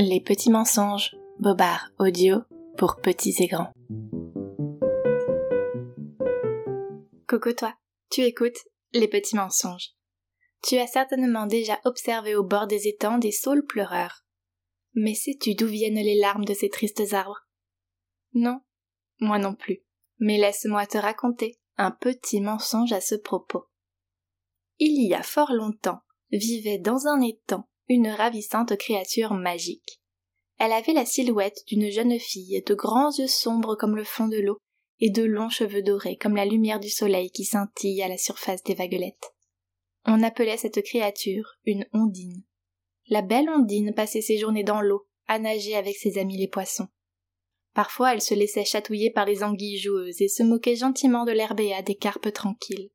Les petits mensonges, Bobard audio pour petits et grands. Coucou toi, tu écoutes Les petits mensonges. Tu as certainement déjà observé au bord des étangs des saules pleureurs. Mais sais-tu d'où viennent les larmes de ces tristes arbres? Non, moi non plus. Mais laisse-moi te raconter un petit mensonge à ce propos. Il y a fort longtemps vivait dans un étang une ravissante créature magique. Elle avait la silhouette d'une jeune fille, de grands yeux sombres comme le fond de l'eau, et de longs cheveux dorés comme la lumière du soleil qui scintille à la surface des vaguelettes. On appelait cette créature une ondine. La belle ondine passait ses journées dans l'eau, à nager avec ses amis les poissons. Parfois elle se laissait chatouiller par les anguilles joueuses et se moquait gentiment de l'herbéa des carpes tranquilles.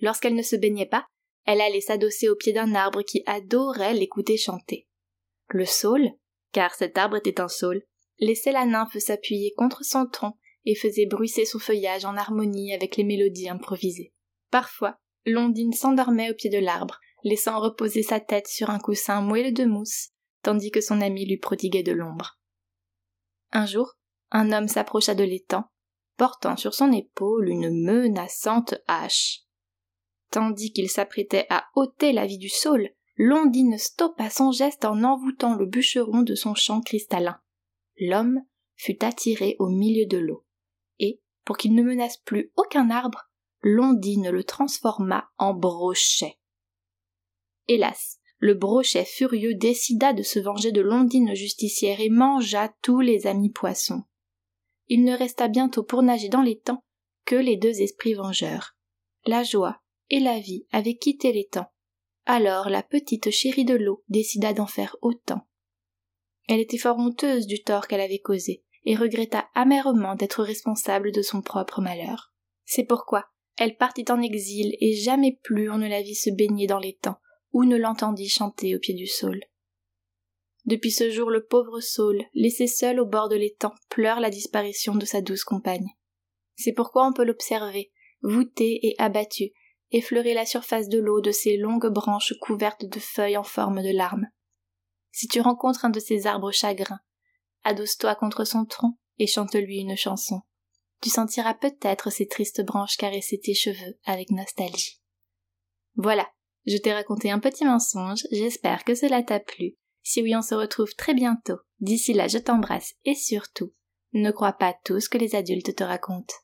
Lorsqu'elle ne se baignait pas, elle allait s'adosser au pied d'un arbre qui adorait l'écouter chanter. Le saule, car cet arbre était un saule, laissait la nymphe s'appuyer contre son tronc et faisait bruisser son feuillage en harmonie avec les mélodies improvisées. Parfois, Londine s'endormait au pied de l'arbre, laissant reposer sa tête sur un coussin moelleux de mousse, tandis que son ami lui prodiguait de l'ombre. Un jour, un homme s'approcha de l'étang, portant sur son épaule une menaçante hache. Tandis qu'il s'apprêtait à ôter la vie du saule, Londine stoppa son geste en envoûtant le bûcheron de son champ cristallin. L'homme fut attiré au milieu de l'eau, et, pour qu'il ne menace plus aucun arbre, Londine le transforma en brochet. Hélas, le brochet furieux décida de se venger de Londine justicière et mangea tous les amis poissons. Il ne resta bientôt pour nager dans les temps que les deux esprits vengeurs. La joie et la vie avait quitté l'étang. Alors la petite chérie de l'eau décida d'en faire autant. Elle était fort honteuse du tort qu'elle avait causé, et regretta amèrement d'être responsable de son propre malheur. C'est pourquoi elle partit en exil et jamais plus on ne la vit se baigner dans l'étang, ou ne l'entendit chanter au pied du saule. Depuis ce jour le pauvre saule, laissé seul au bord de l'étang, pleure la disparition de sa douce compagne. C'est pourquoi on peut l'observer, voûté et abattu, effleurer la surface de l'eau de ses longues branches couvertes de feuilles en forme de larmes. Si tu rencontres un de ces arbres chagrins, adosse-toi contre son tronc et chante-lui une chanson. Tu sentiras peut-être ces tristes branches caresser tes cheveux avec nostalgie. Voilà, je t'ai raconté un petit mensonge, j'espère que cela t'a plu. Si oui, on se retrouve très bientôt. D'ici là, je t'embrasse et surtout, ne crois pas tout ce que les adultes te racontent.